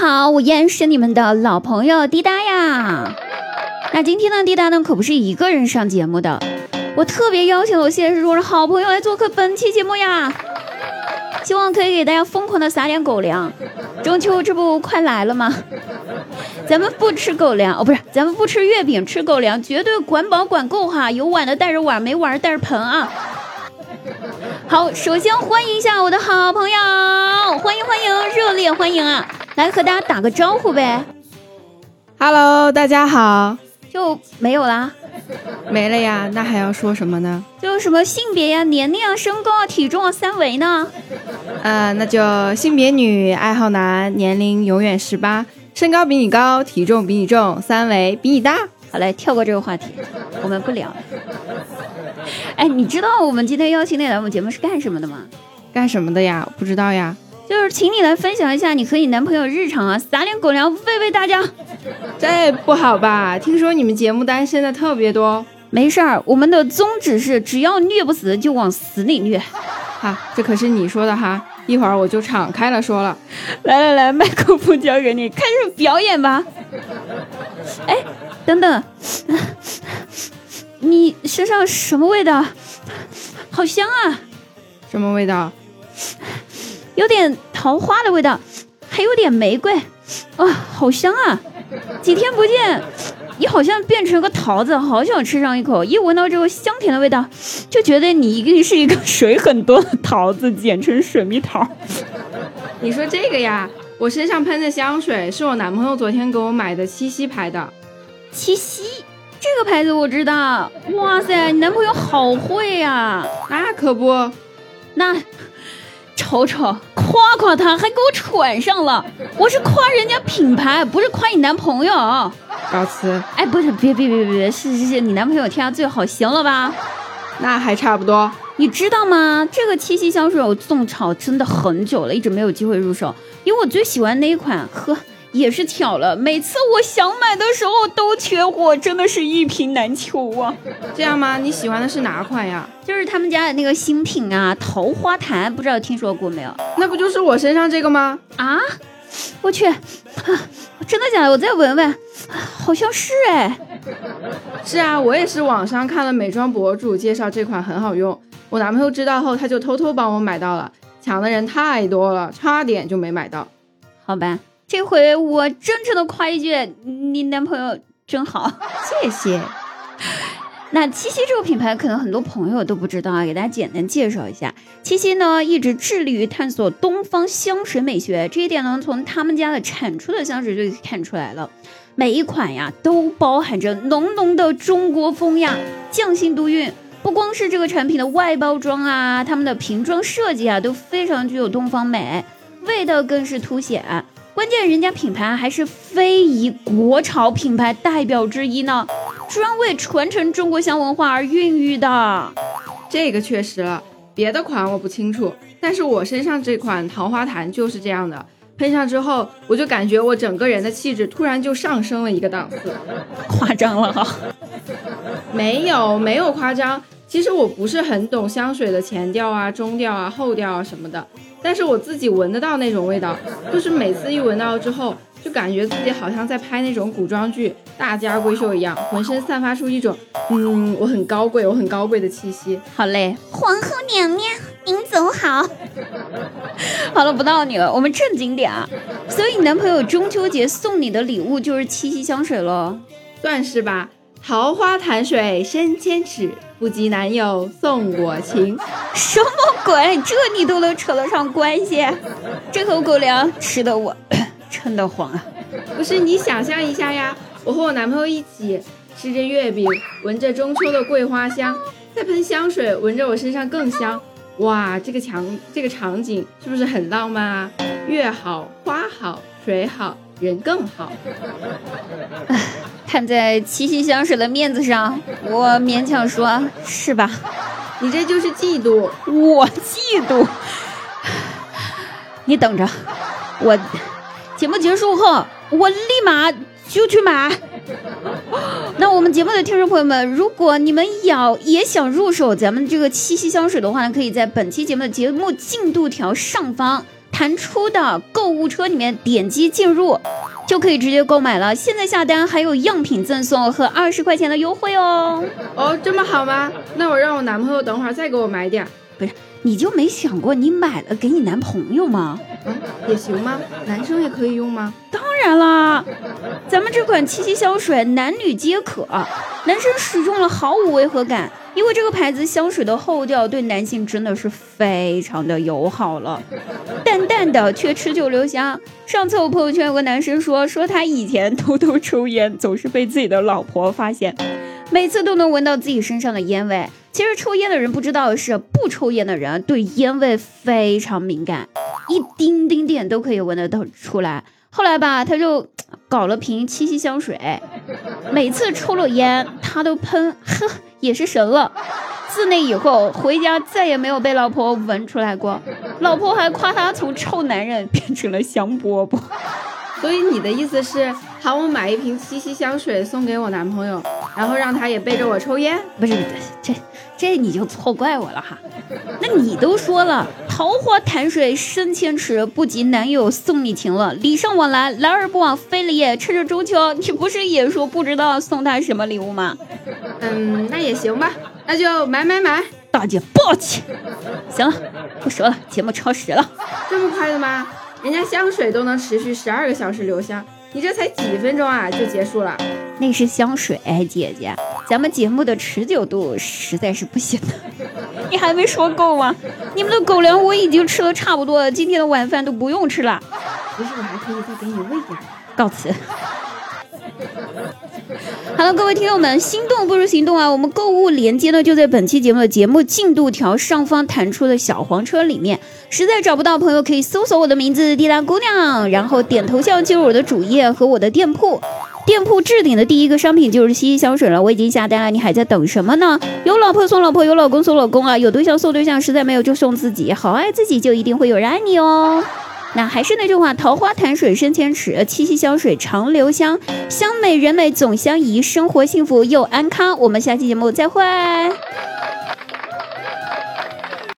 好，我依然是你们的老朋友滴答呀。那今天呢，滴答呢可不是一个人上节目的，我特别邀请了我现实中的好朋友来做客本期节目呀。希望可以给大家疯狂的撒点狗粮。中秋这不快来了吗？咱们不吃狗粮哦，不是，咱们不吃月饼，吃狗粮，绝对管饱管够哈。有碗的带着碗，没碗带着盆啊。好，首先欢迎一下我的好朋友，欢迎欢迎，热烈欢迎啊！来和大家打个招呼呗。Hello，大家好，就没有啦，没了呀，那还要说什么呢？就什么性别呀、年龄啊、身高啊、体重啊、三围呢？呃，那就性别女，爱好男，年龄永远十八，身高比你高，体重比你重，三围比你大。好嘞，跳过这个话题，我们不聊。哎，你知道我们今天邀请你来我们节目是干什么的吗？干什么的呀？不知道呀。就是请你来分享一下你和你男朋友日常啊，撒点狗粮喂喂大家。这不好吧？听说你们节目单身的特别多。没事儿，我们的宗旨是只要虐不死就往死里虐。哈，这可是你说的哈，一会儿我就敞开了说了。来来来，麦克风交给你，开始表演吧。哎，等等，你身上什么味道？好香啊！什么味道？有点桃花的味道，还有点玫瑰，啊，好香啊！几天不见，你好像变成个桃子，好想吃上一口。一闻到这个香甜的味道，就觉得你一定是一个水很多的桃子，简称水蜜桃。你说这个呀？我身上喷的香水是我男朋友昨天给我买的七夕牌的。七夕这个牌子我知道。哇塞，你男朋友好会呀！那可不，那。瞅瞅，夸夸他，还给我喘上了。我是夸人家品牌，不是夸你男朋友。告辞。哎，不是，别别别别别，是是是，你男朋友天下最好，行了吧？那还差不多。你知道吗？这个七夕香水我种草真的很久了，一直没有机会入手，因为我最喜欢那一款，呵，也是巧了，每次我想买的时候都缺货，真的是一瓶难求啊。这样吗？你喜欢的是哪款呀？就是他们家的那个新品啊，桃花潭，不知道听说过没有？那不就是我身上这个吗？啊，我去，啊、真的假的？我再闻闻，好像是哎。是啊，我也是网上看了美妆博主介绍这款很好用，我男朋友知道后他就偷偷帮我买到了，抢的人太多了，差点就没买到。好吧，这回我真诚的夸一句，你男朋友真好，谢谢。那七夕这个品牌，可能很多朋友都不知道啊，给大家简单介绍一下。七夕呢，一直致力于探索东方香水美学，这一点呢，从他们家的产出的香水就可以看出来了。每一款呀，都包含着浓浓的中国风呀，匠心独运。不光是这个产品的外包装啊，他们的瓶装设计啊，都非常具有东方美，味道更是凸显。关键人家品牌还是非遗国潮品牌代表之一呢，专为传承中国香文化而孕育的。这个确实了，别的款我不清楚，但是我身上这款桃花潭就是这样的，喷上之后，我就感觉我整个人的气质突然就上升了一个档次。夸张了哈？没有，没有夸张。其实我不是很懂香水的前调啊、中调啊、后调啊什么的。但是我自己闻得到那种味道，就是每次一闻到之后，就感觉自己好像在拍那种古装剧大家闺秀一样，浑身散发出一种嗯，我很高贵，我很高贵的气息。好嘞，皇后娘娘，您走好。好了，不闹你了，我们正经点啊。所以你男朋友中秋节送你的礼物就是七夕香水喽？算是吧。桃花潭水深千尺，不及男友送我情。什么鬼？这你都能扯得上关系？这口狗粮吃的我 撑得慌啊！不是你想象一下呀，我和我男朋友一起吃着月饼，闻着中秋的桂花香，再喷香水，闻着我身上更香。哇，这个场这个场景是不是很浪漫啊？月好花好水好人更好。看在七夕香水的面子上，我勉强说是吧？你这就是嫉妒，我嫉妒。你等着，我节目结束后，我立马就去买。那我们节目的听众朋友们，如果你们要也想入手咱们这个七夕香水的话呢，可以在本期节目的节目进度条上方弹出的购物车里面点击进入，就可以直接购买了。现在下单还有样品赠送和二十块钱的优惠哦。哦，这么好吗？那我让我男朋友等会儿再给我买点。不是，你就没想过你买了给你男朋友吗？嗯，也行吗？男生也可以用吗？当然啦，咱们这款七夕香水男女皆可，男生使用了毫无违和感。因为这个牌子香水的后调对男性真的是非常的友好了，淡淡的却持久留香。上次我朋友圈有个男生说，说他以前偷偷抽烟，总是被自己的老婆发现，每次都能闻到自己身上的烟味。其实抽烟的人不知道的是，不抽烟的人对烟味非常敏感，一丁丁点都可以闻得到出来。后来吧，他就搞了瓶七夕香水，每次抽了烟他都喷，呵。也是神了，自那以后回家再也没有被老婆闻出来过，老婆还夸他从臭男人变成了香饽饽。所以你的意思是喊我买一瓶七夕香水送给我男朋友，然后让他也背着我抽烟？不是，这这你就错怪我了哈。那你都说了，桃花潭水深千尺，不及男友送你情了。礼尚往来，来而不往非礼也。趁着中秋，你不是也说不知道送他什么礼物吗？嗯，那也行吧，那就买买买。大姐抱歉。行了，不说了，节目超时了。这么快的吗？人家香水都能持续十二个小时留香，你这才几分钟啊就结束了？那是香水，姐姐，咱们节目的持久度实在是不行的。你还没说够吗？你们的狗粮我已经吃的差不多了，今天的晚饭都不用吃了。不是，我还可以再给你喂点。告辞。好了，各位听友们，心动不如行动啊！我们购物链接呢就在本期节目的节目进度条上方弹出的小黄车里面。实在找不到朋友，可以搜索我的名字“滴答姑娘”，然后点头像进入我的主页和我的店铺。店铺置顶的第一个商品就是西西香水了，我已经下单了，你还在等什么呢？有老婆送老婆，有老公送老公啊！有对象送对象，实在没有就送自己，好爱自己就一定会有人爱你哦。那还是那句话，桃花潭水深千尺，七夕香水长留香，香美人美总相宜，生活幸福又安康。我们下期节目再会。